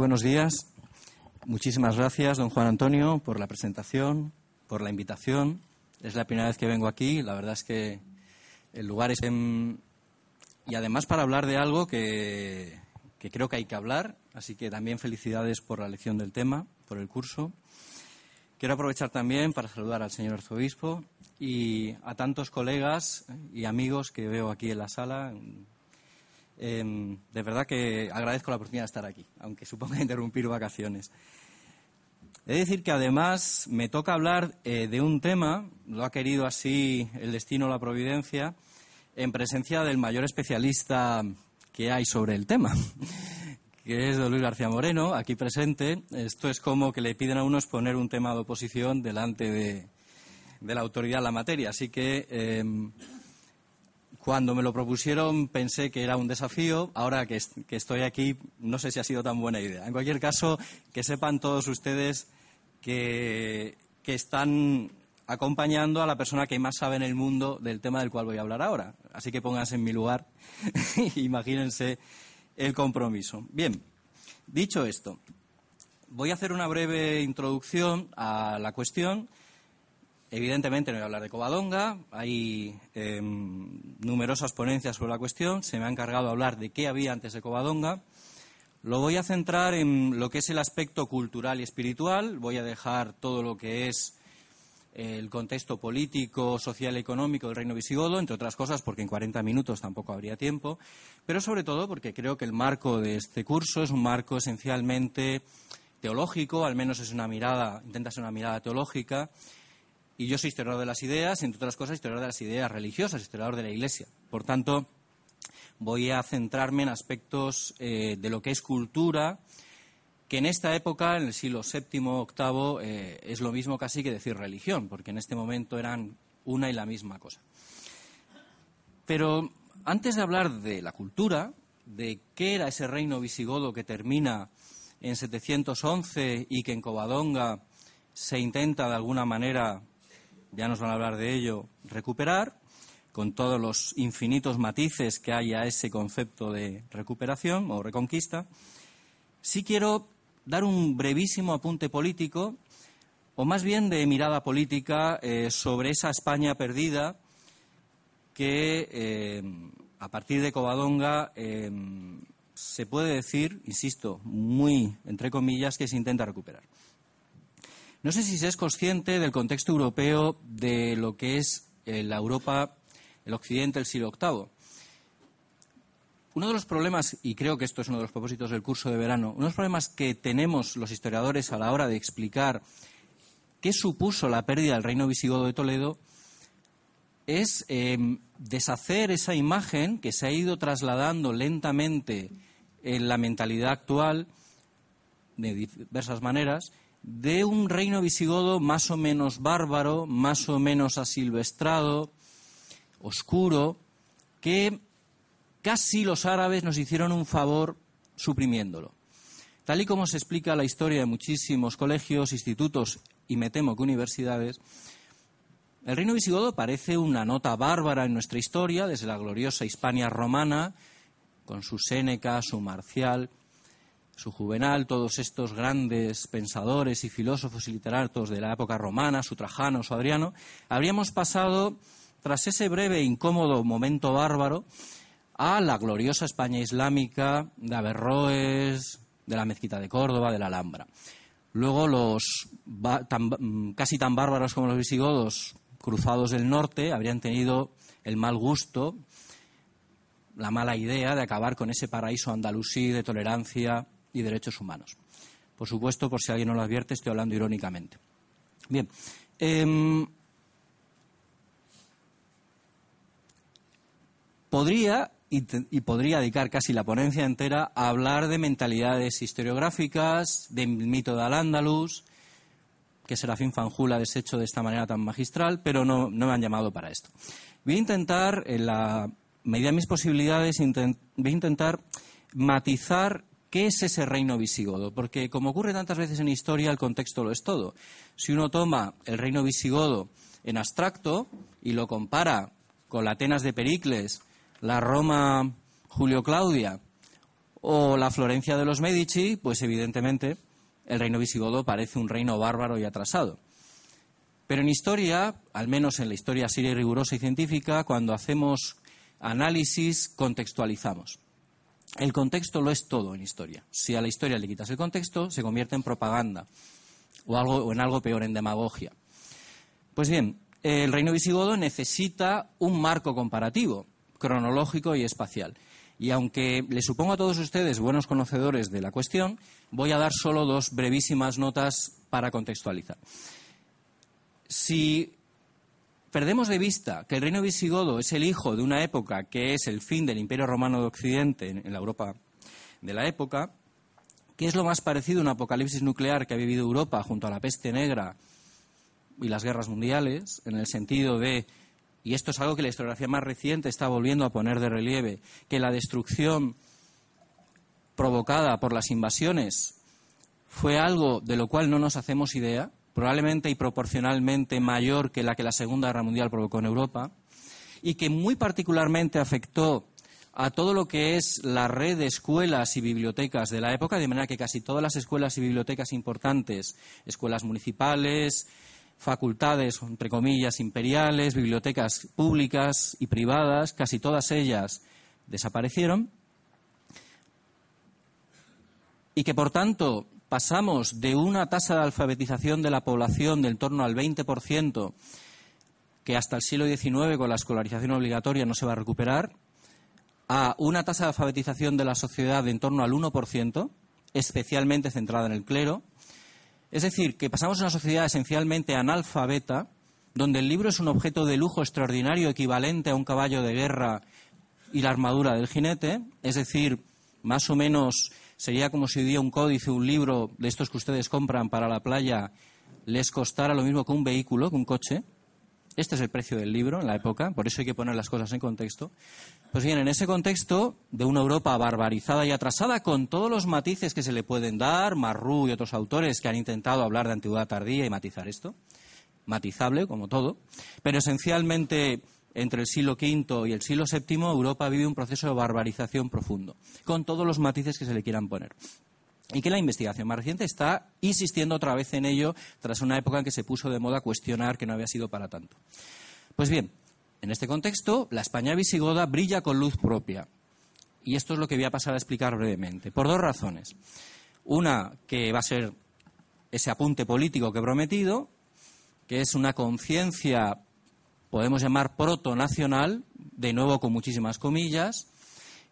Buenos días. Muchísimas gracias, don Juan Antonio, por la presentación, por la invitación. Es la primera vez que vengo aquí. La verdad es que el lugar es. Y además para hablar de algo que, que creo que hay que hablar. Así que también felicidades por la elección del tema, por el curso. Quiero aprovechar también para saludar al señor arzobispo y a tantos colegas y amigos que veo aquí en la sala. Em, de verdad que agradezco la oportunidad de estar aquí, aunque suponga interrumpir vacaciones. He de decir que además me toca hablar eh, de un tema, lo ha querido así el destino o la providencia, en presencia del mayor especialista que hay sobre el tema, que es don Luis García Moreno, aquí presente. Esto es como que le piden a uno exponer un tema de oposición delante de, la autoridad en la materia. Así que em, cuando me lo propusieron pensé que era un desafío. Ahora que, estoy aquí, no sé si ha sido tan buena idea. En cualquier caso, que sepan todos ustedes que, están acompañando a la persona que más sabe en el mundo del tema del cual voy a hablar ahora. Así que pónganse en mi lugar. Imagínense el compromiso. Bien, dicho esto, voy a hacer una breve introducción a la cuestión Evidentemente no voy a hablar de Covadonga, hay em, numerosas ponencias sobre la cuestión, se me ha encargado hablar de qué había antes de Covadonga. Lo voy a centrar en lo que es el aspecto cultural y espiritual, voy a dejar todo lo que es el contexto político, social y económico del reino visigodo, entre otras cosas porque en 40 minutos tampoco habría tiempo, pero sobre todo porque creo que el marco de este curso es un marco esencialmente teológico, al menos es una mirada, intenta ser una mirada teológica, y yo soy historiador de las ideas, entre otras cosas, historiador de las ideas religiosas, historiador de la Iglesia. Por tanto, voy a centrarme en aspectos eh, de lo que es cultura, que en esta época, en el siglo VII, VIII, eh, es lo mismo casi que decir religión, porque en este momento eran una y la misma cosa. Pero antes de hablar de la cultura, de qué era ese reino visigodo que termina en 711 y que en Covadonga se intenta de alguna manera ya nos van a hablar de ello, recuperar, con todos los infinitos matices que hay a ese concepto de recuperación o reconquista. Sí quiero dar un brevísimo apunte político, o más bien de mirada política, eh, sobre esa España perdida que, eh, a partir de Covadonga, eh, se puede decir, insisto, muy entre comillas, que se intenta recuperar. No sé si se es consciente del contexto europeo de lo que es eh, la Europa, el Occidente, el siglo VIII. Uno de los problemas, y creo que esto es uno de los propósitos del curso de verano, uno de los problemas que tenemos los historiadores a la hora de explicar qué supuso la pérdida del reino visigodo de Toledo es em, deshacer esa imagen que se ha ido trasladando lentamente en la mentalidad actual de diversas maneras de un reino visigodo más o menos bárbaro, más o menos asilvestrado, oscuro, que casi los árabes nos hicieron un favor suprimiéndolo. Tal y como se explica la historia de muchísimos colegios, institutos y me temo que universidades, el reino visigodo parece una nota bárbara en nuestra historia, desde la gloriosa Hispania romana, con su Séneca, su Marcial, su Juvenal, todos estos grandes pensadores y filósofos y literatos de la época romana, su Trajano, su Adriano, habríamos pasado, tras ese breve e incómodo momento bárbaro, a la gloriosa España islámica de Averroes, de la Mezquita de Córdoba, de la Alhambra. Luego los casi tan bárbaros como los visigodos cruzados del norte habrían tenido el mal gusto, la mala idea de acabar con ese paraíso andalusí de tolerancia y derechos humanos. Por supuesto, por si alguien no lo advierte, estoy hablando irónicamente. Bien. Em, podría y, podría dedicar casi la ponencia entera a hablar de mentalidades historiográficas, del mito de Al-Ándalus, que Serafín Fanjul ha deshecho de esta manera tan magistral, pero no, me han llamado para esto. Voy a intentar, en la medida de mis posibilidades, voy a intentar matizar ¿Qué es ese reino visigodo? Porque, como ocurre tantas veces en historia, el contexto lo es todo. Si uno toma el reino visigodo en abstracto y lo compara con la Atenas de Pericles, la Roma Julio Claudia o la Florencia de los Medici, pues evidentemente el reino visigodo parece un reino bárbaro y atrasado. Pero en historia, al menos en la historia seria rigurosa y científica, cuando hacemos análisis, contextualizamos. El contexto lo es todo en historia. Si a la historia le quitas el contexto, se convierte en propaganda o, en algo peor, en demagogia. Pues bien, el reino visigodo necesita un marco comparativo, cronológico y espacial. Y aunque le supongo a todos ustedes buenos conocedores de la cuestión, voy a dar solo dos brevísimas notas para contextualizar. Si perdemos de vista que el reino visigodo es el hijo de una época que es el fin del Imperio Romano de Occidente en la Europa de la época, que es lo más parecido a un apocalipsis nuclear que ha vivido Europa junto a la peste negra y las guerras mundiales, en el sentido de y esto es algo que la historiografía más reciente está volviendo a poner de relieve, que la destrucción provocada por las invasiones fue algo de lo cual no nos hacemos idea, probablemente y proporcionalmente mayor que la que la Segunda Guerra Mundial provocó en Europa, y que muy particularmente afectó a todo lo que es la red de escuelas y bibliotecas de la época, de manera que casi todas las escuelas y bibliotecas importantes, escuelas municipales, facultades, entre comillas, imperiales, bibliotecas públicas y privadas, casi todas ellas desaparecieron, y que, por tanto, pasamos de una tasa de alfabetización de la población del torno al 20%, que hasta el siglo XIX, con la escolarización obligatoria, no se va a recuperar, a una tasa de alfabetización de la sociedad de en torno al 1%, especialmente centrada en el clero, es decir, que pasamos a una sociedad esencialmente analfabeta, donde el libro es un objeto de lujo extraordinario equivalente a un caballo de guerra y la armadura del jinete, es decir, más o menos sería como si un códice, un libro de estos que ustedes compran para la playa, les costara lo mismo que un vehículo, que un coche. Este es el precio del libro en la época, por eso hay que poner las cosas en contexto. Pues bien, en ese contexto de una Europa barbarizada y atrasada, con todos los matices que se le pueden dar, Marrú y otros autores que han intentado hablar de antigüedad tardía y matizar esto, matizable como todo, pero esencialmente entre el siglo V y el siglo VII Europa vive un proceso de barbarización profundo, con todos los matices que se le quieran poner y que la investigación más reciente está insistiendo otra vez en ello tras una época en que se puso de moda cuestionar que no había sido para tanto. Pues bien, en este contexto, la España visigoda brilla con luz propia. Y esto es lo que voy a pasar a explicar brevemente, por dos razones. Una, que va a ser ese apunte político que he prometido, que es una conciencia, podemos llamar proto-nacional, de nuevo con muchísimas comillas,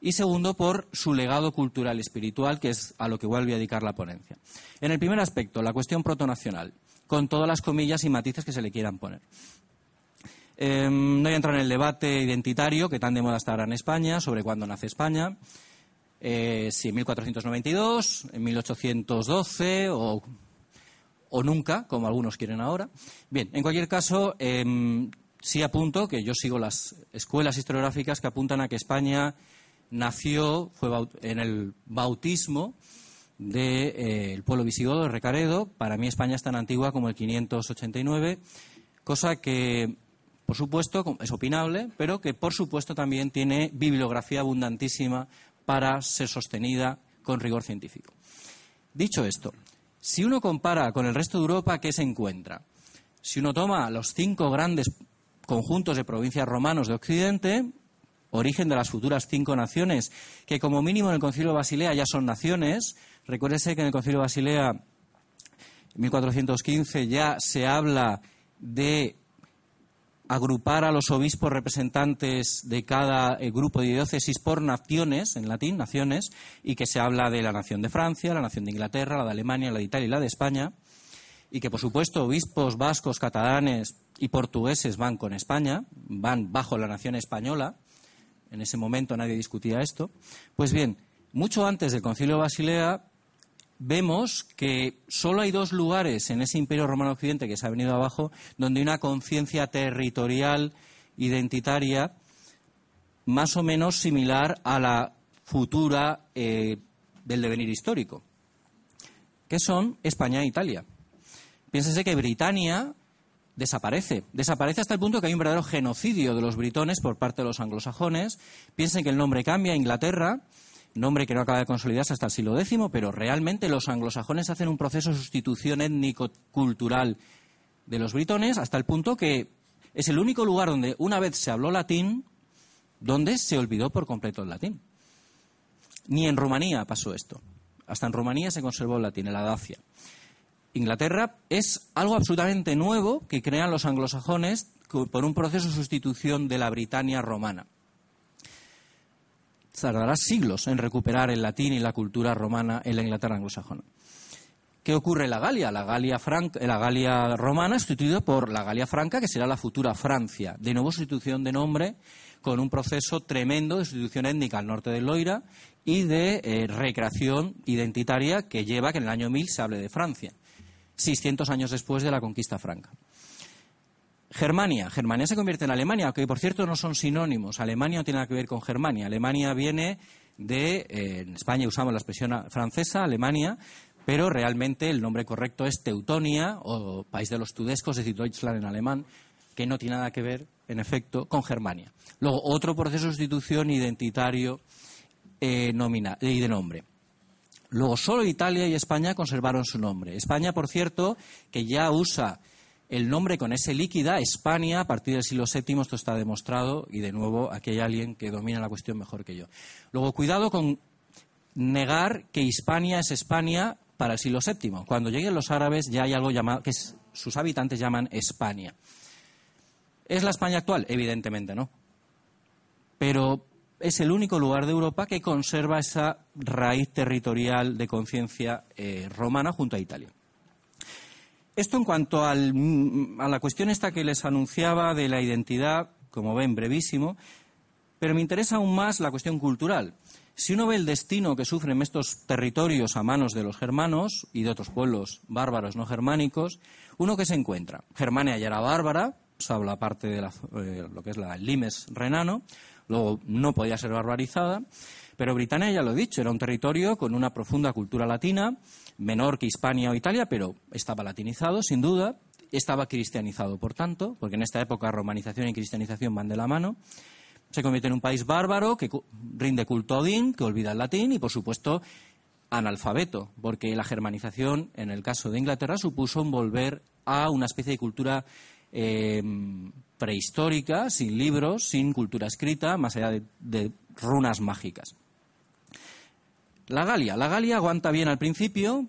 y segundo, por su legado cultural y espiritual, que es a lo que voy a dedicar la ponencia. En el primer aspecto, la cuestión protonacional, con todas las comillas y matices que se le quieran poner. Em, no voy a entrar en el debate identitario que tan de moda está ahora en España sobre cuándo nace España, eh, si en 1492, en 1812 o, nunca, como algunos quieren ahora. Bien, en cualquier caso, eh, sí apunto que yo sigo las escuelas historiográficas que apuntan a que España nació, fue en el bautismo del de, eh, pueblo visigodo de Recaredo. Para mí España es tan antigua como el 589, cosa que, por supuesto, es opinable, pero que, por supuesto, también tiene bibliografía abundantísima para ser sostenida con rigor científico. Dicho esto, si uno compara con el resto de Europa, ¿qué se encuentra? Si uno toma los cinco grandes conjuntos de provincias romanos de Occidente, origen de las futuras cinco naciones, que como mínimo en el Concilio de Basilea ya son naciones. Recuérdese que en el Concilio de Basilea, en 1415, ya se habla de agrupar a los obispos representantes de cada eh, grupo de diócesis por naciones, en latín, naciones, y que se habla de la nación de Francia, la nación de Inglaterra, la de Alemania, la de Italia y la de España, y que, por supuesto, obispos vascos, catalanes y portugueses van con España, van bajo la nación española, en ese momento nadie discutía esto. Pues bien, mucho antes del Concilio de Basilea vemos que solo hay dos lugares en ese Imperio Romano Occidente que se ha venido abajo donde hay una conciencia territorial identitaria más o menos similar a la futura eh, del devenir histórico, que son España e Italia. Piénsese que Britania desaparece. Desaparece hasta el punto que hay un verdadero genocidio de los britones por parte de los anglosajones. Piensen que el nombre cambia a Inglaterra nombre que no acaba de consolidarse hasta el siglo X, pero realmente los anglosajones hacen un proceso de sustitución étnico-cultural de los britones hasta el punto que es el único lugar donde una vez se habló latín, donde se olvidó por completo el latín. Ni en Rumanía pasó esto. Hasta en Rumanía se conservó el latín, en la Dacia. Inglaterra es algo absolutamente nuevo que crean los anglosajones por un proceso de sustitución de la Britania romana. Tardará siglos en recuperar el latín y la cultura romana en la Inglaterra anglosajona. ¿Qué ocurre en la Galia? La Galia, la Galia romana sustituida por la Galia franca, que será la futura Francia. De nuevo, sustitución de nombre con un proceso tremendo de sustitución étnica al norte del Loira y de eh, recreación identitaria que lleva que en el año 1000 se hable de Francia, 600 años después de la conquista franca. Germania. Germania se convierte en Alemania, aunque por cierto no son sinónimos. Alemania no tiene nada que ver con Germania. Alemania viene de. Eh, en España usamos la expresión francesa, Alemania, pero realmente el nombre correcto es Teutonia o País de los Tudescos, es decir, Deutschland en alemán, que no tiene nada que ver, en efecto, con Germania. Luego, otro proceso de sustitución identitario eh, y de nombre. Luego, solo Italia y España conservaron su nombre. España, por cierto, que ya usa el nombre con ese líquida, España, a partir del siglo VII, esto está demostrado, y de nuevo aquí hay alguien que domina la cuestión mejor que yo. Luego, cuidado con negar que Hispania es España para el siglo VII. Cuando lleguen los árabes ya hay algo llamado, que sus habitantes llaman España. ¿Es la España actual? Evidentemente no. Pero es el único lugar de Europa que conserva esa raíz territorial de conciencia eh, romana junto a Italia. Esto en cuanto a la cuestión esta que les anunciaba de la identidad, como ven, brevísimo, pero me interesa aún más la cuestión cultural. Si uno ve el destino que sufren estos territorios a manos de los germanos y de otros pueblos bárbaros no germánicos, uno que se encuentra. Germania ya era bárbara, habla parte de eh, lo que es la, el limes renano, luego no podía ser barbarizada, pero Britania, ya lo he dicho, era un territorio con una profunda cultura latina, menor que Hispania o Italia, pero estaba latinizado, sin duda, estaba cristianizado, por tanto, porque en esta época romanización y cristianización van de la mano. Se convierte en un país bárbaro que rinde culto a Odín, que olvida el latín y, por supuesto, analfabeto, porque la germanización, en el caso de Inglaterra, supuso volver a una especie de cultura eh, prehistórica, sin libros, sin cultura escrita, más allá de runas mágicas. La Galia. La Galia aguanta bien al principio,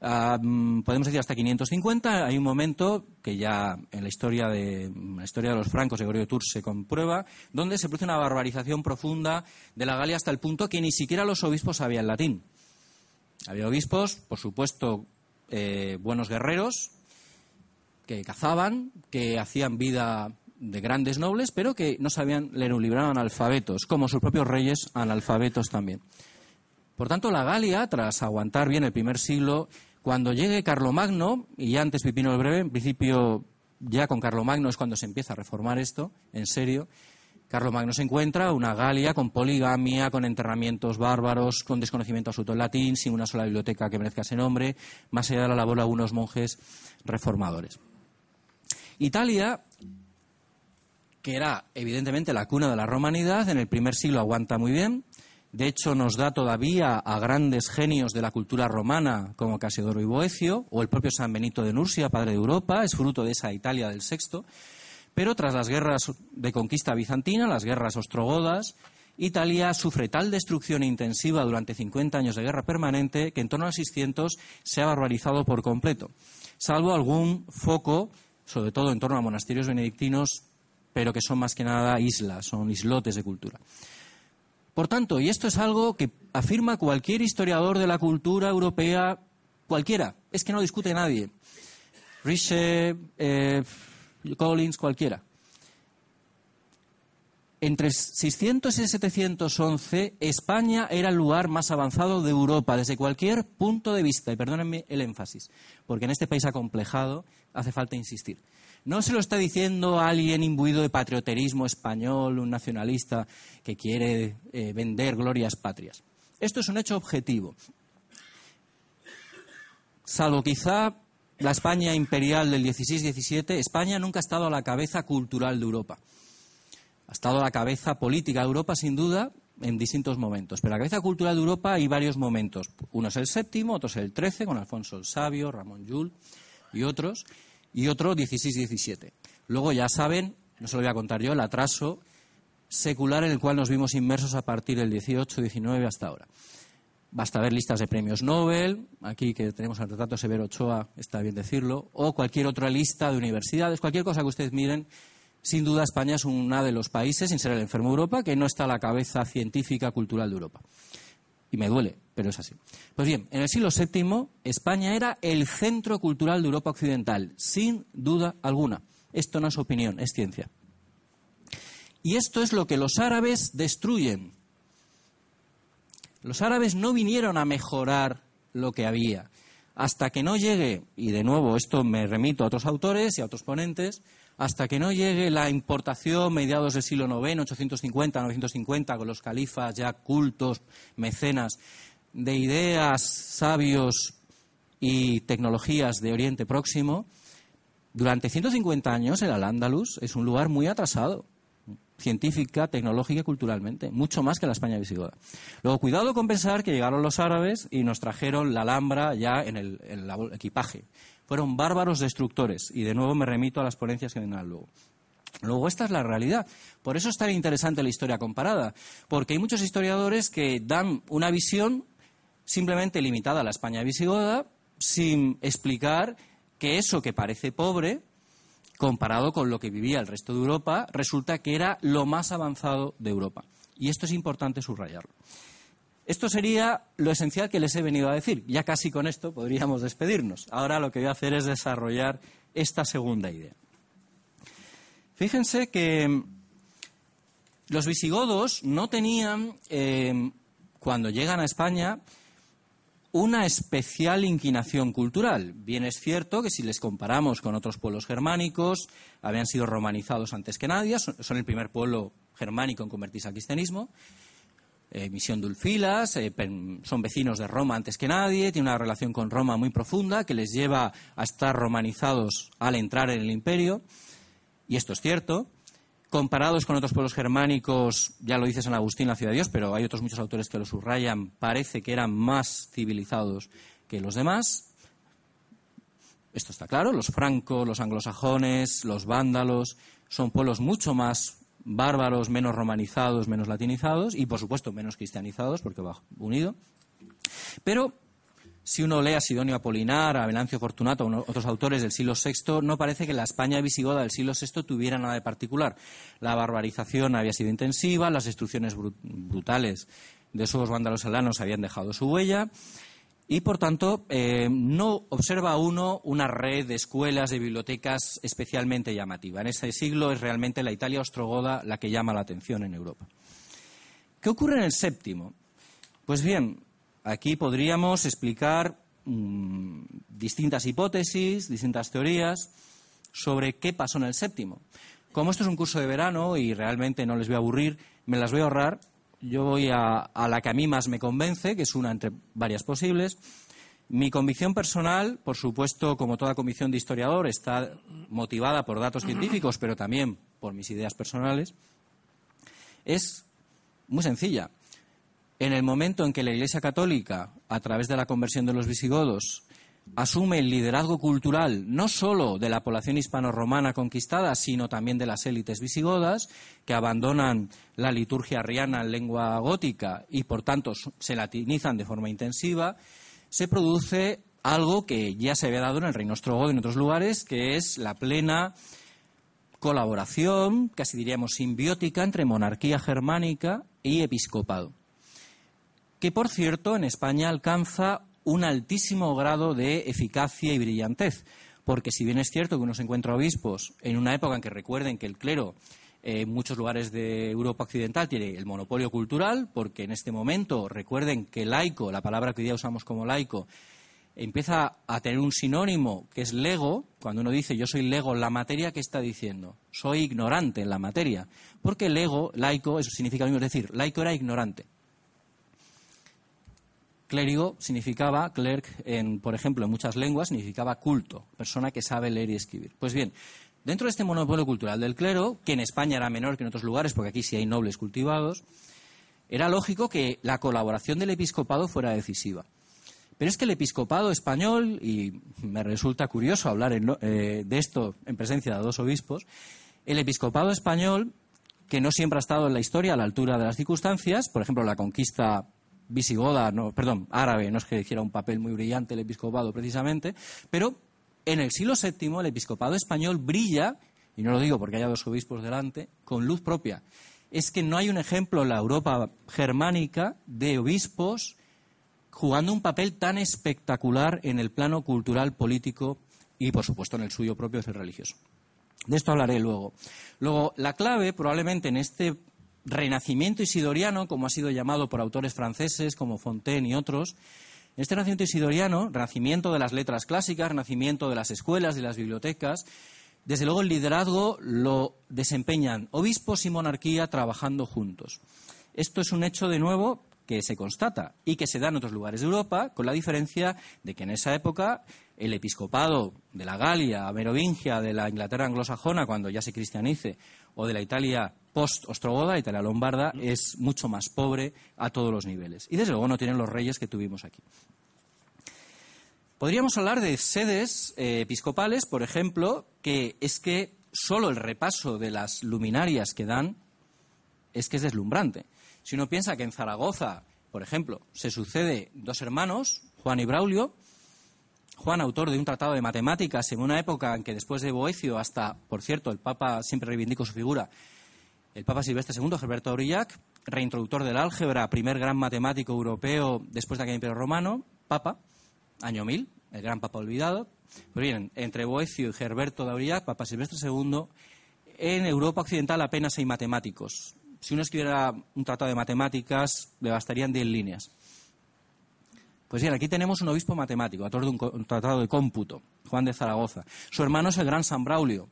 podemos decir hasta 550. Hay un momento que ya en la historia de, la historia de los francos Gregorio Tours se comprueba, donde se produce una barbarización profunda de la Galia hasta el punto que ni siquiera los obispos sabían latín. Había obispos, por supuesto, eh, buenos guerreros, que cazaban, que hacían vida de grandes nobles, pero que no sabían leer un libro, eran analfabetos, como sus propios reyes analfabetos también. Por tanto, la Galia, tras aguantar bien el primer siglo, cuando llegue Carlomagno, y antes Pipino el Breve, en principio ya con Carlomagno es cuando se empieza a reformar esto, en serio, Carlomagno se encuentra una Galia con poligamia, con enterramientos bárbaros, con desconocimiento absoluto del latín, sin una sola biblioteca que merezca ese nombre, más allá de la labor de algunos monjes reformadores. Italia, que era evidentemente la cuna de la romanidad, en el primer siglo aguanta muy bien, de hecho, nos da todavía a grandes genios de la cultura romana como Casiodoro y Boecio, o el propio San Benito de Nursia, padre de Europa, es fruto de esa Italia del sexto. Pero tras las guerras de conquista bizantina, las guerras ostrogodas, Italia sufre tal destrucción intensiva durante 50 años de guerra permanente que en torno a 600 se ha barbarizado por completo, salvo algún foco, sobre todo en torno a monasterios benedictinos, pero que son más que nada islas, son islotes de cultura. Por tanto, y esto es algo que afirma cualquier historiador de la cultura europea, cualquiera, es que no discute nadie. Riche, eh, Collins, cualquiera. Entre 600 y 711, España era el lugar más avanzado de Europa desde cualquier punto de vista. Y perdónenme el énfasis, porque en este país acomplejado hace falta insistir. No se lo está diciendo alguien imbuido de patrioterismo español, un nacionalista que quiere eh, vender glorias patrias. Esto es un hecho objetivo. Salvo quizá la España imperial del 16-17, España nunca ha estado a la cabeza cultural de Europa. Ha estado a la cabeza política de Europa, sin duda, en distintos momentos. Pero la cabeza cultural de Europa hay varios momentos. Uno es el séptimo, otro es el trece, con Alfonso el Sabio, Ramón Llull y otros, y otro 16-17. Luego ya saben, no se lo voy a contar yo, el atraso secular en el cual nos vimos inmersos a partir del 18-19 hasta ahora. Basta ver listas de premios Nobel, aquí que tenemos el retrato Severo Ochoa, está bien decirlo, o cualquier otra lista de universidades, cualquier cosa que ustedes miren. Sin duda, España es uno de los países, sin ser el enfermo Europa, que no está a la cabeza científica cultural de Europa. Y me duele, pero es así. Pues bien, en el siglo VII, España era el centro cultural de Europa Occidental, sin duda alguna. Esto no es opinión, es ciencia. Y esto es lo que los árabes destruyen. Los árabes no vinieron a mejorar lo que había. Hasta que no llegue, y de nuevo esto me remito a otros autores y a otros ponentes, hasta que no llegue la importación mediados del siglo IX, 850, 950, con los califas ya cultos, mecenas, de ideas, sabios y tecnologías de Oriente Próximo, durante 150 años el Al-Ándalus es un lugar muy atrasado científica, tecnológica y culturalmente, mucho más que la España visigoda. Luego, cuidado con pensar que llegaron los árabes y nos trajeron la Alhambra ya en el, equipaje. Fueron bárbaros destructores y de nuevo me remito a las ponencias que vendrán luego. Luego, esta es la realidad. Por eso es tan interesante la historia comparada, porque hay muchos historiadores que dan una visión simplemente limitada a la España visigoda, sin explicar que eso que parece pobre comparado con lo que vivía el resto de Europa, resulta que era lo más avanzado de Europa. Y esto es importante subrayarlo. Esto sería lo esencial que les he venido a decir. Ya casi con esto podríamos despedirnos. Ahora lo que voy a hacer es desarrollar esta segunda idea. Fíjense que los visigodos no tenían, eh, cuando llegan a España, una especial inclinación cultural. Bien es cierto que si les comparamos con otros pueblos germánicos, habían sido romanizados antes que nadie, son el primer pueblo germánico en convertirse al cristianismo. Eh, misión Dulfilas, eh, son vecinos de Roma antes que nadie, tienen una relación con Roma muy profunda que les lleva a estar romanizados al entrar en el imperio. Y esto es cierto comparados con otros pueblos germánicos, ya lo dice San Agustín, la ciudad de Dios, pero hay otros muchos autores que lo subrayan, parece que eran más civilizados que los demás. Esto está claro, los francos, los anglosajones, los vándalos, son pueblos mucho más bárbaros, menos romanizados, menos latinizados y, por supuesto, menos cristianizados, porque va unido. Pero si uno lee a Sidonio Apolinar, a Venancio Fortunato, o otros autores del siglo VI, no parece que la España visigoda del siglo VI tuviera nada de particular. La barbarización había sido intensiva, las destrucciones brutales de esos vándalos alanos habían dejado su huella y, por tanto, eh, no observa uno una red de escuelas, de bibliotecas especialmente llamativa. En ese siglo es realmente la Italia ostrogoda la que llama la atención en Europa. ¿Qué ocurre en el séptimo? Pues bien, Aquí podríamos explicar mm, distintas hipótesis, distintas teorías sobre qué pasó en el séptimo. Como esto es un curso de verano y realmente no les voy a aburrir, me las voy a ahorrar. Yo voy a, la que a mí más me convence, que es una entre varias posibles. Mi convicción personal, por supuesto, como toda convicción de historiador, está motivada por datos científicos, pero también por mis ideas personales, es muy sencilla. En el momento en que la Iglesia Católica, a través de la conversión de los visigodos, asume el liderazgo cultural no solo de la población hispano-romana conquistada, sino también de las élites visigodas, que abandonan la liturgia arriana en lengua gótica y, por tanto, se latinizan de forma intensiva, se produce algo que ya se había dado en el reino ostrogodo y en otros lugares, que es la plena colaboración, casi diríamos simbiótica, entre monarquía germánica y episcopado que por cierto en España alcanza un altísimo grado de eficacia y brillantez, porque si bien es cierto que uno se encuentra obispos en una época en que recuerden que el clero en muchos lugares de Europa Occidental tiene el monopolio cultural, porque en este momento recuerden que laico, la palabra que hoy día usamos como laico, empieza a tener un sinónimo que es lego, cuando uno dice yo soy lego, la materia que está diciendo, soy ignorante en la materia, porque lego, laico, eso significa lo mismo, es decir, laico era ignorante. Clérigo significaba, clerc, en, por ejemplo, en muchas lenguas, significaba culto, persona que sabe leer y escribir. Pues bien, dentro de este monopolio cultural del clero, que en España era menor que en otros lugares, porque aquí sí hay nobles cultivados, era lógico que la colaboración del episcopado fuera decisiva. Pero es que el episcopado español, y me resulta curioso hablar eh, de esto en presencia de dos obispos, el episcopado español, que no siempre ha estado en la historia a la altura de las circunstancias, por ejemplo, la conquista visigoda, no, perdón, árabe, no es que hiciera un papel muy brillante el episcopado precisamente, pero en el siglo VII el episcopado español brilla, y no lo digo porque haya dos obispos delante, con luz propia. Es que no hay un ejemplo en la Europa germánica de obispos jugando un papel tan espectacular en el plano cultural, político y, por supuesto, en el suyo propio, es el religioso. De esto hablaré luego. Luego, la clave, probablemente en este renacimiento isidoriano, como ha sido llamado por autores franceses como Fontaine y otros, este renacimiento isidoriano, renacimiento de las letras clásicas, renacimiento de las escuelas, de las bibliotecas, desde luego el liderazgo lo desempeñan obispos y monarquía trabajando juntos. Esto es un hecho, de nuevo, que se constata y que se da en otros lugares de Europa, con la diferencia de que en esa época el episcopado de la Galia merovingia, de la Inglaterra anglosajona, cuando ya se cristianice, o de la Italia post-ostrogoda, Italia lombarda, es mucho más pobre a todos los niveles. Y desde luego no tienen los reyes que tuvimos aquí. Podríamos hablar de sedes eh, episcopales, por ejemplo, que es que solo el repaso de las luminarias que dan es que es deslumbrante. Si uno piensa que en Zaragoza, por ejemplo, se sucede dos hermanos, Juan y Braulio, Juan, autor de un tratado de matemáticas en una época en que después de Boecio, hasta, por cierto, el Papa siempre reivindico su figura, el Papa Silvestre II, Gerberto Aurillac, reintroductor del álgebra, primer gran matemático europeo después de aquel imperio romano, Papa, año 1000, el gran Papa olvidado. Pues bien, entre Boecio y Gerberto de Aurillac, Papa Silvestre II, en Europa occidental apenas hay matemáticos si uno escribiera un tratado de matemáticas, le bastarían 10 líneas. Pues bien, aquí tenemos un obispo matemático, autor de un, tratado de cómputo, Juan de Zaragoza. Su hermano es el gran San Braulio,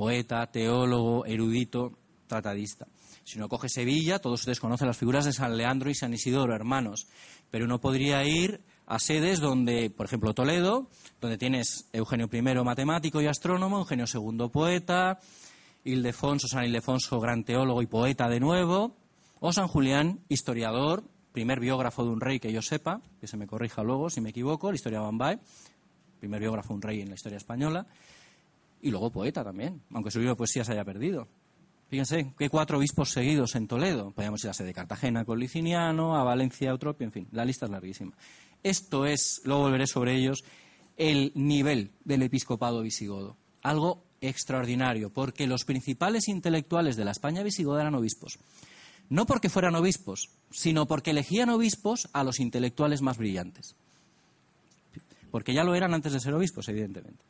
poeta, teólogo, erudito, tratadista. Si uno coge Sevilla, todos ustedes conocen las figuras de San Leandro y San Isidoro, hermanos. Pero uno podría ir a sedes donde, por ejemplo, Toledo, donde tienes Eugenio I matemático y astrónomo, Eugenio II poeta, Ildefonso, San Ildefonso, gran teólogo y poeta de nuevo, o San Julián, historiador, primer biógrafo de un rey que yo sepa, que se me corrija luego si me equivoco, la historia de Bambay, primer biógrafo de un rey en la historia española, y luego poeta también, aunque su libro de poesía se haya perdido. Fíjense, que cuatro obispos seguidos en Toledo. Podríamos ir a de Cartagena con Liciniano, a Valencia, Eutropio, en fin, la lista es larguísima. Esto es, luego volveré sobre ellos, el nivel del episcopado visigodo. Algo extraordinario, porque los principales intelectuales de la España visigoda eran obispos. No porque fueran obispos, sino porque elegían obispos a los intelectuales más brillantes. Porque ya lo eran antes de ser obispos, evidentemente.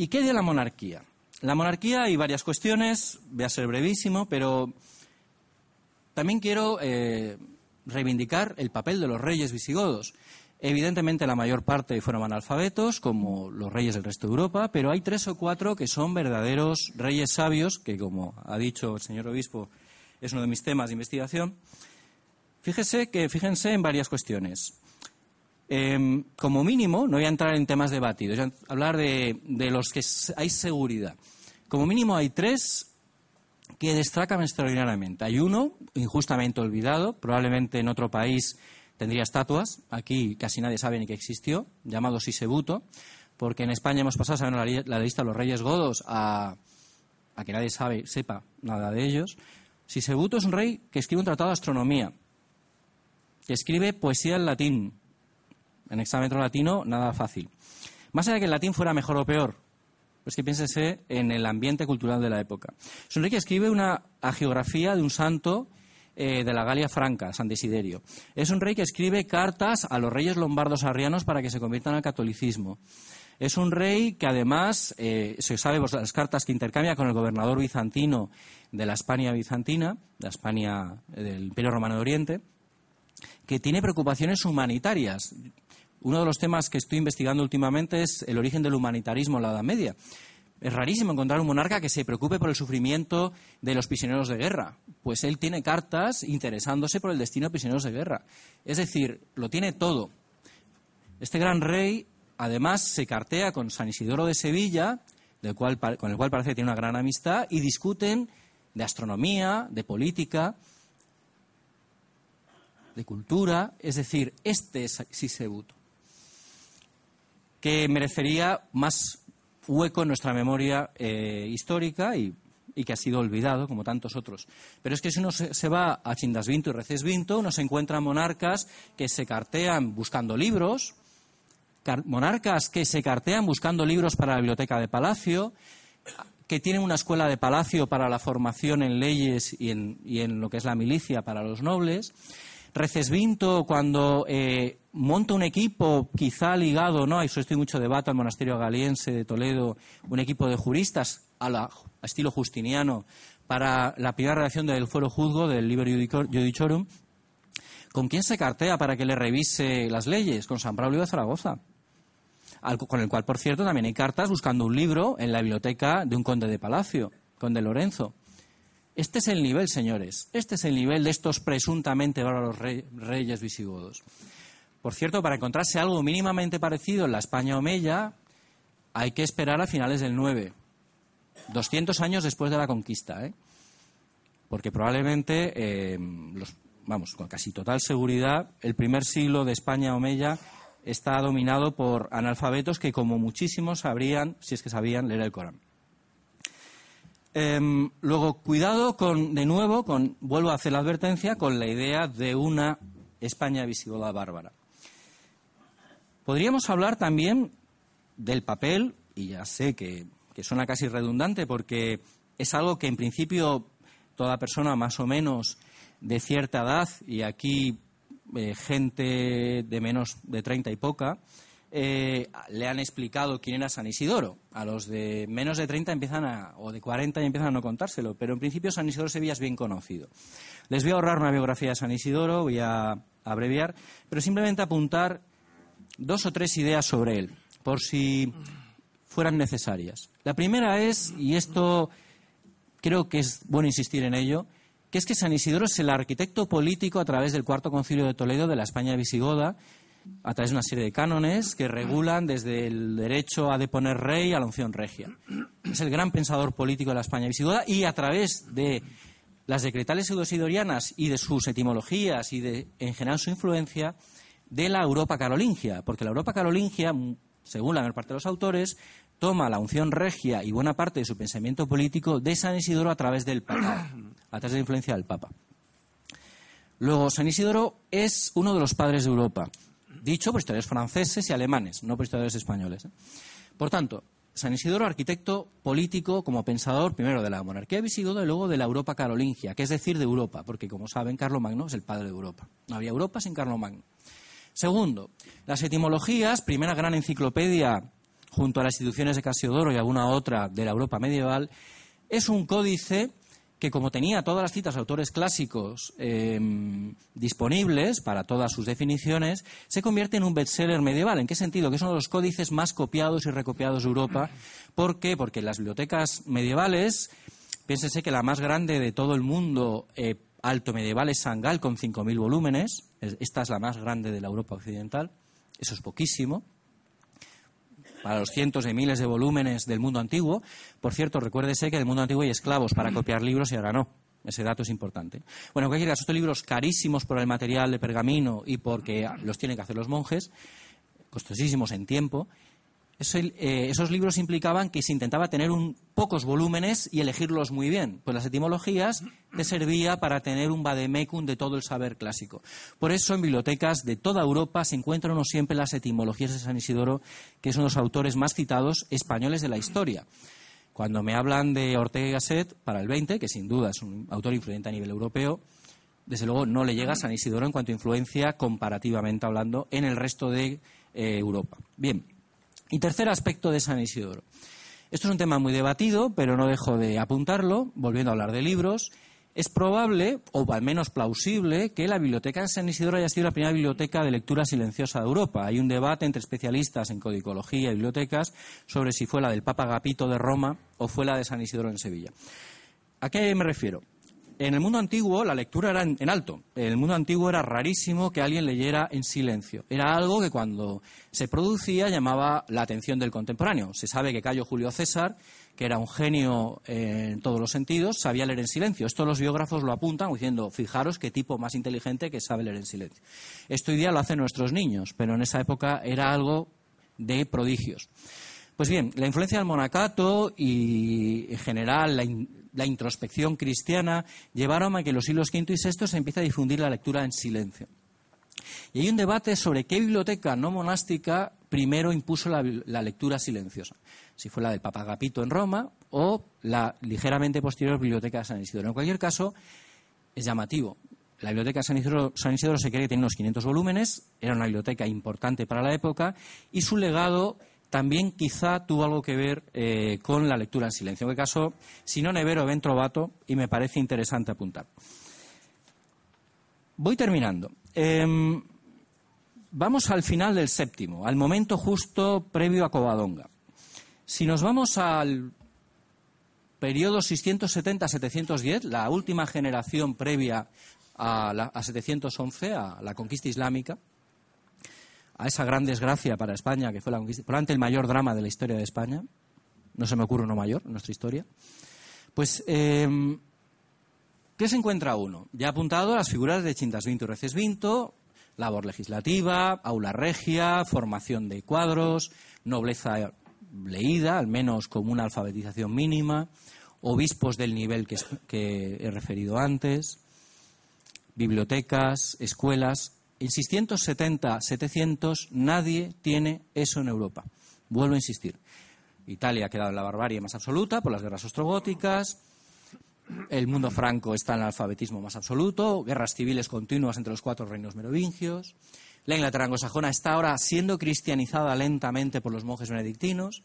¿Y qué de la monarquía? La monarquía hay varias cuestiones, voy a ser brevísimo, pero también quiero eh, reivindicar el papel de los reyes visigodos. Evidentemente la mayor parte fueron analfabetos, como los reyes del resto de Europa, pero hay tres o cuatro que son verdaderos reyes sabios, que como ha dicho el señor obispo, es uno de mis temas de investigación. Fíjese que, fíjense en varias cuestiones. Em, como mínimo, no voy a entrar en temas debatidos, voy a hablar de, los que hay seguridad. Como mínimo hay tres que destacan extraordinariamente. Hay uno, injustamente olvidado, probablemente en otro país tendría estatuas. Aquí casi nadie sabe ni que existió, llamado Sisebuto, porque en España hemos pasado a la, la lista de los reyes godos a, que nadie sabe, sepa nada de ellos. Sisebuto es un rey que escribe un tratado de astronomía, que escribe poesía en latín. En examen latino, nada fácil. Más allá de que el latín fuera mejor o peor, pues que piénsese en el ambiente cultural de la época. Es un rey que escribe una geografía de un santo eh, de la Galia Franca, San Desiderio. Es un rey que escribe cartas a los reyes lombardos arrianos para que se conviertan al catolicismo. Es un rey que además, eh, se sabe las cartas que intercambia con el gobernador bizantino de la España bizantina, de la España del Imperio Romano de Oriente, que tiene preocupaciones humanitarias. Uno de los temas que estoy investigando últimamente es el origen del humanitarismo en la Edad Media. Es rarísimo encontrar un monarca que se preocupe por el sufrimiento de los prisioneros de guerra. Pues él tiene cartas interesándose por el destino de prisioneros de guerra. Es decir, lo tiene todo. Este gran rey además se cartea con San Isidoro de Sevilla, del cual, con el cual parece que tiene una gran amistad, y discuten de astronomía, de política, de cultura, es decir, este es Sisebuto, que merecería más hueco en nuestra memoria eh, histórica y, que ha sido olvidado, como tantos otros. Pero es que si uno se, va a Chindasvinto y Recesvinto, uno se encuentra monarcas que se cartean buscando libros, monarcas que se cartean buscando libros para la biblioteca de Palacio, que tienen una escuela de Palacio para la formación en leyes y en, y en lo que es la milicia para los nobles. Recesvinto, cuando eh, monta un equipo quizá ligado, ¿no? Eso estoy mucho debate al monasterio galiense de Toledo, un equipo de juristas a, la, estilo justiniano para la primera redacción del Fuero Juzgo, del Liber Judicorum. ¿Con quién se cartea para que le revise las leyes? Con San Braulio de Zaragoza. con el cual, por cierto, también hay cartas buscando un libro en la biblioteca de un conde de Palacio, conde Lorenzo. Este es el nivel, señores. Este es el nivel de estos presuntamente bárbaros reyes visigodos. Por cierto, para encontrarse algo mínimamente parecido en la España Omeya, hay que esperar a finales del 9, 200 años después de la conquista, ¿eh? porque probablemente, eh, vamos, con casi total seguridad, el primer siglo de España Omeya está dominado por analfabetos que, como muchísimos, sabrían, si es que sabían, leer el Corán. Em, luego, cuidado con, de nuevo, con, vuelvo a hacer la advertencia, con la idea de una España visigoda bárbara. Podríamos hablar también del papel, y ya sé que, suena casi redundante porque es algo que en principio toda persona más o menos de cierta edad, y aquí eh, gente de menos de treinta y poca, eh, le han explicado quién era San Isidoro. A los de menos de 30 empiezan o de 40 ya empiezan a no contárselo, pero en principio San Isidoro Sevilla es bien conocido. Les voy a ahorrar una biografía de San Isidoro, voy a abreviar, pero simplemente apuntar dos o tres ideas sobre él, por si fueran necesarias. La primera es, y esto creo que es bueno insistir en ello, que es que San Isidoro es el arquitecto político a través del Cuarto Concilio de Toledo de la España visigoda a través de una serie de cánones que regulan desde el derecho a deponer rey a la unción regia. Es el gran pensador político de la España visigoda y a través de las decretales pseudosidorianas y de sus etimologías y de, en general, su influencia, de la Europa carolingia, porque la Europa carolingia, según la mayor parte de los autores, toma la unción regia y buena parte de su pensamiento político de San Isidoro a través del Papa, a través de la influencia del Papa. Luego, San Isidoro es uno de los padres de Europa dicho por historiadores franceses y alemanes, no por historiadores españoles. ¿eh? Por tanto, San Isidoro, arquitecto político como pensador, primero de la monarquía visigoda y luego de la Europa carolingia, que es decir, de Europa, porque como saben, Carlomagno es el padre de Europa. No había Europa sin Carlomagno. Segundo, las etimologías, primera gran enciclopedia junto a las instituciones de Casiodoro y alguna otra de la Europa medieval, es un códice que como tenía todas las citas de autores clásicos em, disponibles para todas sus definiciones, se convierte en un bestseller medieval. ¿En qué sentido? Que es uno de los códices más copiados y recopiados de Europa. ¿Por qué? Porque las bibliotecas medievales, piénsese que la más grande de todo el mundo eh, alto medieval es Sangal con 5.000 volúmenes. Esta es la más grande de la Europa occidental. Eso es poquísimo para los cientos de miles de volúmenes del mundo antiguo. Por cierto, recuérdese que en el mundo antiguo hay esclavos para copiar libros y ahora no. Ese dato es importante. Bueno, en cualquier caso, estos libros carísimos por el material de pergamino y porque los tienen que hacer los monjes, costosísimos en tiempo, eh, esos libros implicaban que se intentaba tener un, pocos volúmenes y elegirlos muy bien. Pues las etimologías te servía para tener un vademecum de todo el saber clásico. Por eso en bibliotecas de toda Europa se encuentran siempre las etimologías de San Isidoro, que es uno de los autores más citados españoles de la historia. Cuando me hablan de Ortega y Gasset, para el 20, que sin duda es un autor influyente a nivel europeo, desde luego no le llega a San Isidoro en cuanto a influencia comparativamente hablando en el resto de eh, Europa. Bien. Y tercer aspecto de San Isidoro. Esto es un tema muy debatido, pero no dejo de apuntarlo, volviendo a hablar de libros. Es probable, o al menos plausible, que la biblioteca de San Isidoro haya sido la primera biblioteca de lectura silenciosa de Europa. Hay un debate entre especialistas en codicología y bibliotecas sobre si fue la del Papa Agapito de Roma o fue la de San Isidoro en Sevilla. ¿A qué me refiero? En el mundo antiguo la lectura era en, alto. En el mundo antiguo era rarísimo que alguien leyera en silencio. Era algo que cuando se producía llamaba la atención del contemporáneo. Se sabe que Cayo Julio César, que era un genio en todos los sentidos, sabía leer en silencio. Esto los biógrafos lo apuntan diciendo, fijaros qué tipo más inteligente que sabe leer en silencio. Esto hoy día lo hacen nuestros niños, pero en esa época era algo de prodigios. Pues bien, la influencia del monacato y en general la, introspección cristiana llevaron a que los siglos V y VI se empiece a difundir la lectura en silencio. Y hay un debate sobre qué biblioteca no monástica primero impuso la, lectura silenciosa. Si fue la del Papa Agapito en Roma o la ligeramente posterior Biblioteca de San Isidro. En cualquier caso, es llamativo. La biblioteca de San Isidro se cree que tiene unos 500 volúmenes, era una biblioteca importante para la época y su legado también quizá tuvo algo que ver eh, con la lectura en silencio. En cualquier caso, si no nevero, ven trovato y me parece interesante apuntar. Voy terminando. Em, vamos al final del séptimo, al momento justo previo a Covadonga. Si nos vamos al periodo 670-710, la última generación previa a, a 711, a la conquista islámica, a esa gran desgracia para España que fue la conquista, probablemente el mayor drama de la historia de España, no se me ocurre uno mayor en nuestra historia, pues, em, ¿qué se encuentra uno? Ya ha apuntado las figuras de Chintas Vinto y Reces Vinto, labor legislativa, aula regia, formación de cuadros, nobleza leída, al menos como una alfabetización mínima, obispos del nivel que he referido antes, bibliotecas, escuelas, en 670, 700, nadie tiene eso en Europa. Vuelvo a insistir. Italia ha quedado en la barbarie más absoluta por las guerras ostrogóticas. El mundo franco está en el alfabetismo más absoluto. Guerras civiles continuas entre los cuatro reinos merovingios. La Inglaterra anglosajona está ahora siendo cristianizada lentamente por los monjes benedictinos.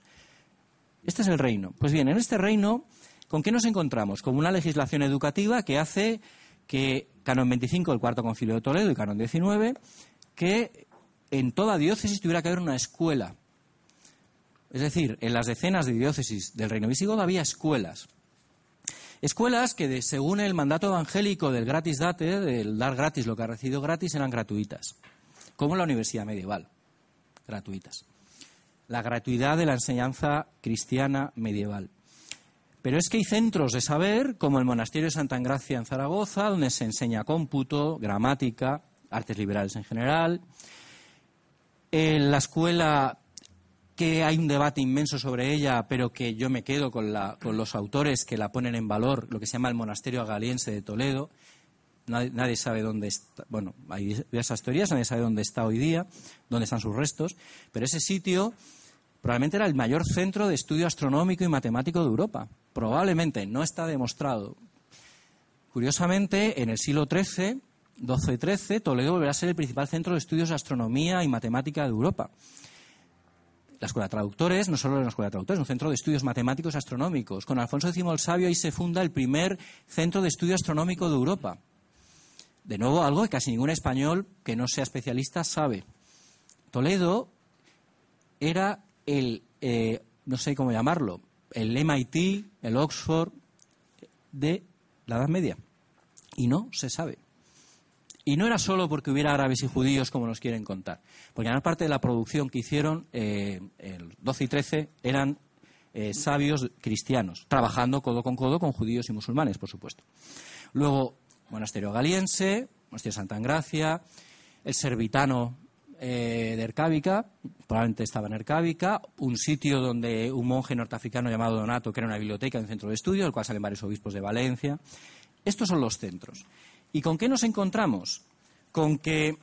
Este es el reino. Pues bien, en este reino, ¿con qué nos encontramos? Con una legislación educativa que hace que Canon 25 del Cuarto Concilio de Toledo y Canon 19, que en toda diócesis tuviera que haber una escuela. Es decir, en las decenas de diócesis del Reino Visigodo había escuelas. Escuelas que, según el mandato evangélico del gratis date, del dar gratis lo que ha recibido gratis, eran gratuitas, como la universidad medieval, gratuitas. La gratuidad de la enseñanza cristiana medieval. Pero es que hay centros de saber, como el Monasterio de Santa Engracia en Zaragoza, donde se enseña cómputo, gramática, artes liberales en general. En la escuela que hay un debate inmenso sobre ella, pero que yo me quedo con, los autores que la ponen en valor, lo que se llama el Monasterio Agaliense de Toledo. Nadie, sabe dónde está, bueno, hay diversas teorías, nadie sabe dónde está hoy día, dónde están sus restos, pero ese sitio probablemente era el mayor centro de estudio astronómico y matemático de Europa. Probablemente, no está demostrado. Curiosamente, en el siglo XIII, XII y XIII, Toledo volverá a ser el principal centro de estudios de astronomía y matemática de Europa. La Escuela de Traductores, no solo una Escuela de Traductores, un centro de estudios matemáticos y astronómicos. Con Alfonso X el Sabio ahí se funda el primer centro de estudio astronómico de Europa. De nuevo, algo que casi ningún español que no sea especialista sabe. Toledo era el, eh, no sé cómo llamarlo, el MIT, el Oxford de la Edad Media. Y no se sabe. Y no era solo porque hubiera árabes y judíos, como nos quieren contar. Porque además parte de la producción que hicieron, eh, el 12 y 13, eran eh, sabios cristianos, trabajando codo con codo con judíos y musulmanes, por supuesto. Luego, monasterio galiense, monasterio Santa Engracia, el servitano eh, de Ercábica, probablemente estaba en Ercábica, un sitio donde un monje norteafricano llamado Donato, era una biblioteca, un centro de estudio, del cual salen varios obispos de Valencia. Estos son los centros. ¿Y con qué nos encontramos? Con que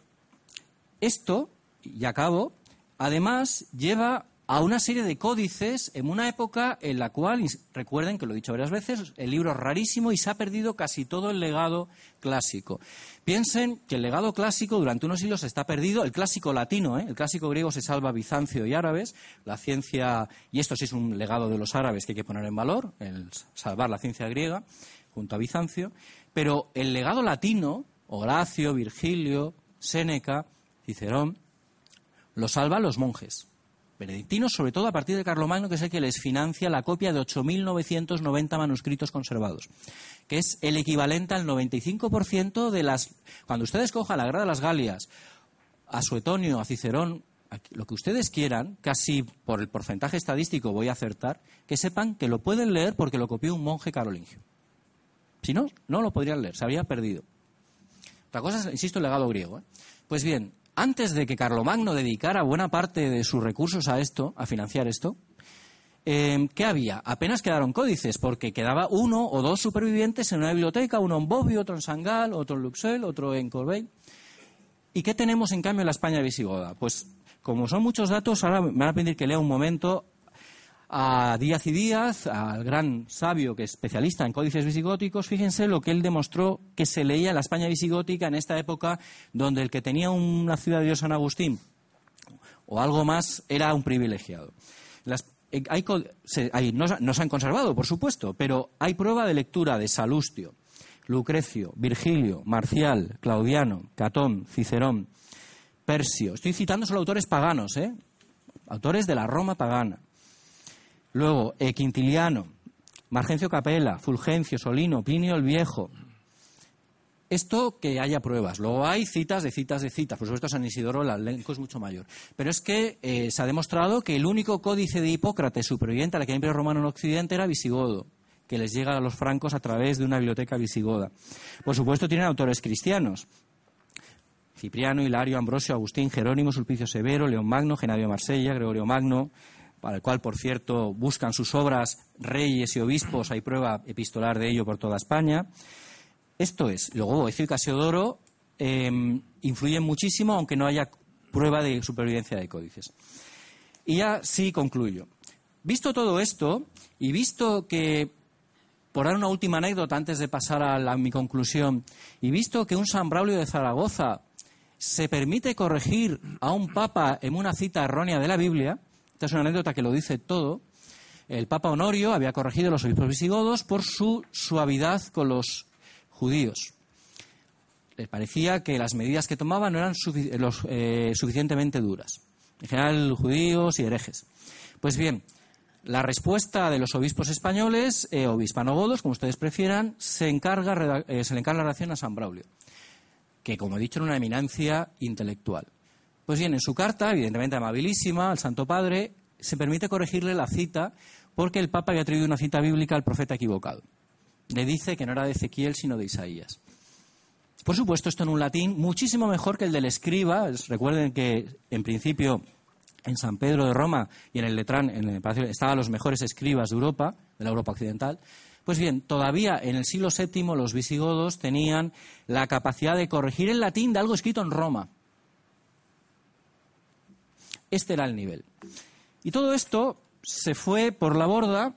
esto, y acabo, además lleva a una serie de códices en una época en la cual, recuerden que lo he dicho varias veces, el libro es rarísimo y se ha perdido casi todo el legado clásico. Piensen que el legado clásico durante unos siglos está perdido, el clásico latino, ¿eh? el clásico griego se salva Bizancio y árabes, la ciencia, y esto sí es un legado de los árabes que hay que poner en valor, el salvar la ciencia griega junto a Bizancio, pero el legado latino, Horacio, Virgilio, Séneca, Cicerón, lo salvan los monjes benedictinos, sobre todo a partir de Carlomagno, que es el que les financia la copia de 8.990 manuscritos conservados, que es el equivalente al 95% de las... Cuando ustedes cojan la Grada de las Galias, a Suetonio, a Cicerón, lo que ustedes quieran, casi por el porcentaje estadístico voy a acertar, que sepan que lo pueden leer porque lo copió un monje carolingio. Si no, no lo podrían leer, se habría perdido. Otra cosa es, insisto, el legado griego. ¿eh? Pues bien, antes de que Carlomagno dedicara buena parte de sus recursos a esto, a financiar esto, eh, ¿qué había? Apenas quedaron códices, porque quedaba uno o dos supervivientes en una biblioteca, uno en Bobbio, otro en Sangal, otro en Luxeuil, otro en Corbeil. ¿Y qué tenemos en cambio en la España visigoda? Pues como son muchos datos, ahora me van a pedir que lea un momento a Díaz y Díaz, al gran sabio que es especialista en códices visigóticos, fíjense lo que él demostró que se leía la España visigótica en esta época, donde el que tenía una ciudad de Dios San Agustín o algo más era un privilegiado. Eh, no, no se han conservado, por supuesto, pero hay prueba de lectura de Salustio, Lucrecio, Virgilio, Marcial, Claudiano, Catón, Cicerón, Persio. Estoy citando solo autores paganos, ¿eh? Autores de la Roma pagana. Luego, eh, Quintiliano, Margencio Capella, Fulgencio, Solino, Plinio el Viejo. Esto que haya pruebas. Luego hay citas de citas de citas. Por supuesto, San Isidoro el elenco es mucho mayor. Pero es que eh, se ha demostrado que el único códice de Hipócrates superviviente a la que hay Imperio Romano en Occidente era visigodo, que les llega a los francos a través de una biblioteca visigoda. Por supuesto, tienen autores cristianos. Cipriano, Hilario, Ambrosio, Agustín, Jerónimo, Sulpicio Severo, León Magno, Genadio Marsella, Gregorio Magno, para el cual, por cierto, buscan sus obras reyes y obispos, hay prueba epistolar de ello por toda España. Esto es, luego decir Casiodoro eh, influye muchísimo, aunque no haya prueba de supervivencia de códices. Y ya sí concluyo. Visto todo esto, y visto que, por dar una última anécdota antes de pasar a, a mi conclusión, y visto que un San Braulio de Zaragoza se permite corregir a un papa en una cita errónea de la Biblia, esta es una anécdota que lo dice todo, el papa Honorio había corregido a los obispos visigodos por su suavidad con los judíos. Les parecía que las medidas que tomaban no eran eh, suficientemente duras. En general, judíos y herejes. Pues bien, la respuesta de los obispos españoles, eh, o como ustedes prefieran, se, encarga, eh, se le encarga la relación a San Braulio que, como he dicho, era una eminencia intelectual. Pues bien, en su carta, evidentemente amabilísima, al Santo Padre se permite corregirle la cita porque el Papa había traído una cita bíblica al profeta equivocado. Le dice que no era de Ezequiel, sino de Isaías. Por supuesto, esto en un latín muchísimo mejor que el del escriba. Recuerden que, en principio, en San Pedro de Roma y en el Letrán, en el Palacio, estaban los mejores escribas de Europa, de la Europa occidental. Pues bien, todavía en el siglo VII los visigodos tenían la capacidad de corregir el latín de algo escrito en Roma. Este era el nivel. Y todo esto se fue por la borda.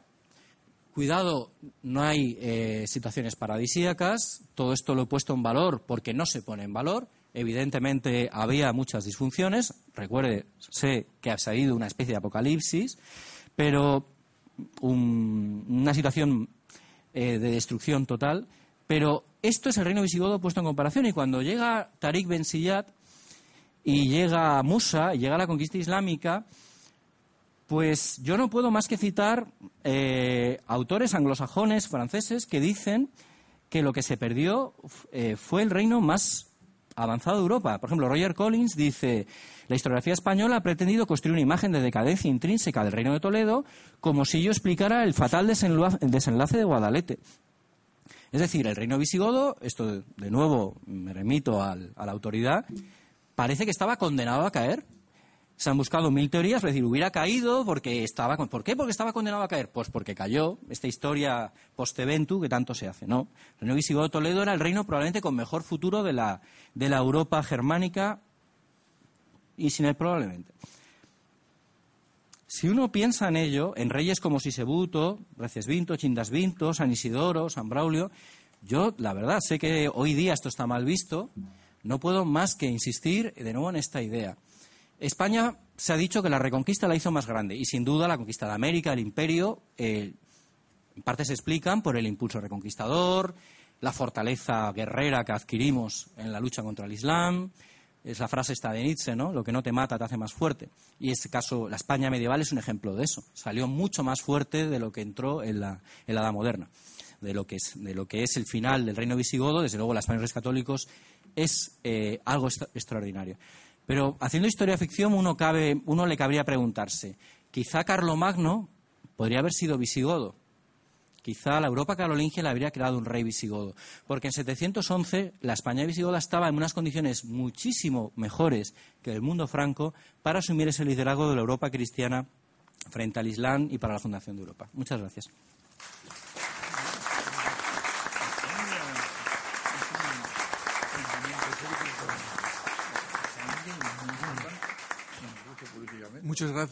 Cuidado, no hay eh, situaciones paradisíacas. Todo esto lo he puesto en valor porque no se pone en valor. Evidentemente había muchas disfunciones. Recuerde, sé que ha salido una especie de apocalipsis, pero una situación eh, de destrucción total. Pero esto es el reino visigodo puesto en comparación. Y cuando llega Tariq Ben Siyad y llega Musa y llega la conquista islámica, pues yo no puedo más que citar eh, autores anglosajones, franceses, que dicen que lo que se perdió eh, fue el reino más avanzado de Europa. Por ejemplo, Roger Collins dice, la historiografía española ha pretendido construir una imagen de decadencia intrínseca del reino de Toledo como si yo explicara el fatal desenlace de Guadalete. Es decir, el reino visigodo, esto de nuevo me remito a la autoridad, parece que estaba condenado a caer. Se han buscado mil teorías, es decir, hubiera caído porque estaba. ¿Por qué? Porque estaba condenado a caer. Pues porque cayó. Esta historia post-eventu que tanto se hace, ¿no? El reino visigodo Toledo era el reino probablemente con mejor futuro de la, de la Europa germánica y sin él probablemente. Si uno piensa en ello, en reyes como Sisebuto, Recesvinto, Chindasvinto, San Isidoro, San Braulio, yo, la verdad, sé que hoy día esto está mal visto, no puedo más que insistir de nuevo en esta idea. España se ha dicho que la reconquista la hizo más grande y sin duda la conquista de América, el imperio, eh, en parte se explican por el impulso reconquistador, la fortaleza guerrera que adquirimos en la lucha contra el Islam, Es la frase esta de Nietzsche, ¿no? Lo que no te mata te hace más fuerte. Y este caso, la España medieval es un ejemplo de eso. Salió mucho más fuerte de lo que entró en la, en la Edad Moderna. De lo, que es, de lo que es el final del reino visigodo, desde luego, las españoles católicos, es eh, algo extra- extraordinario. Pero haciendo historia ficción, uno, cabe, uno le cabría preguntarse, quizá Carlomagno podría haber sido visigodo. Quizá la Europa carolingia le habría creado un rey visigodo, porque en 711 la España visigoda estaba en unas condiciones muchísimo mejores que el mundo franco para asumir ese liderazgo de la Europa cristiana frente al Islam y para la fundación de Europa. Muchas gracias. Muchas gracias.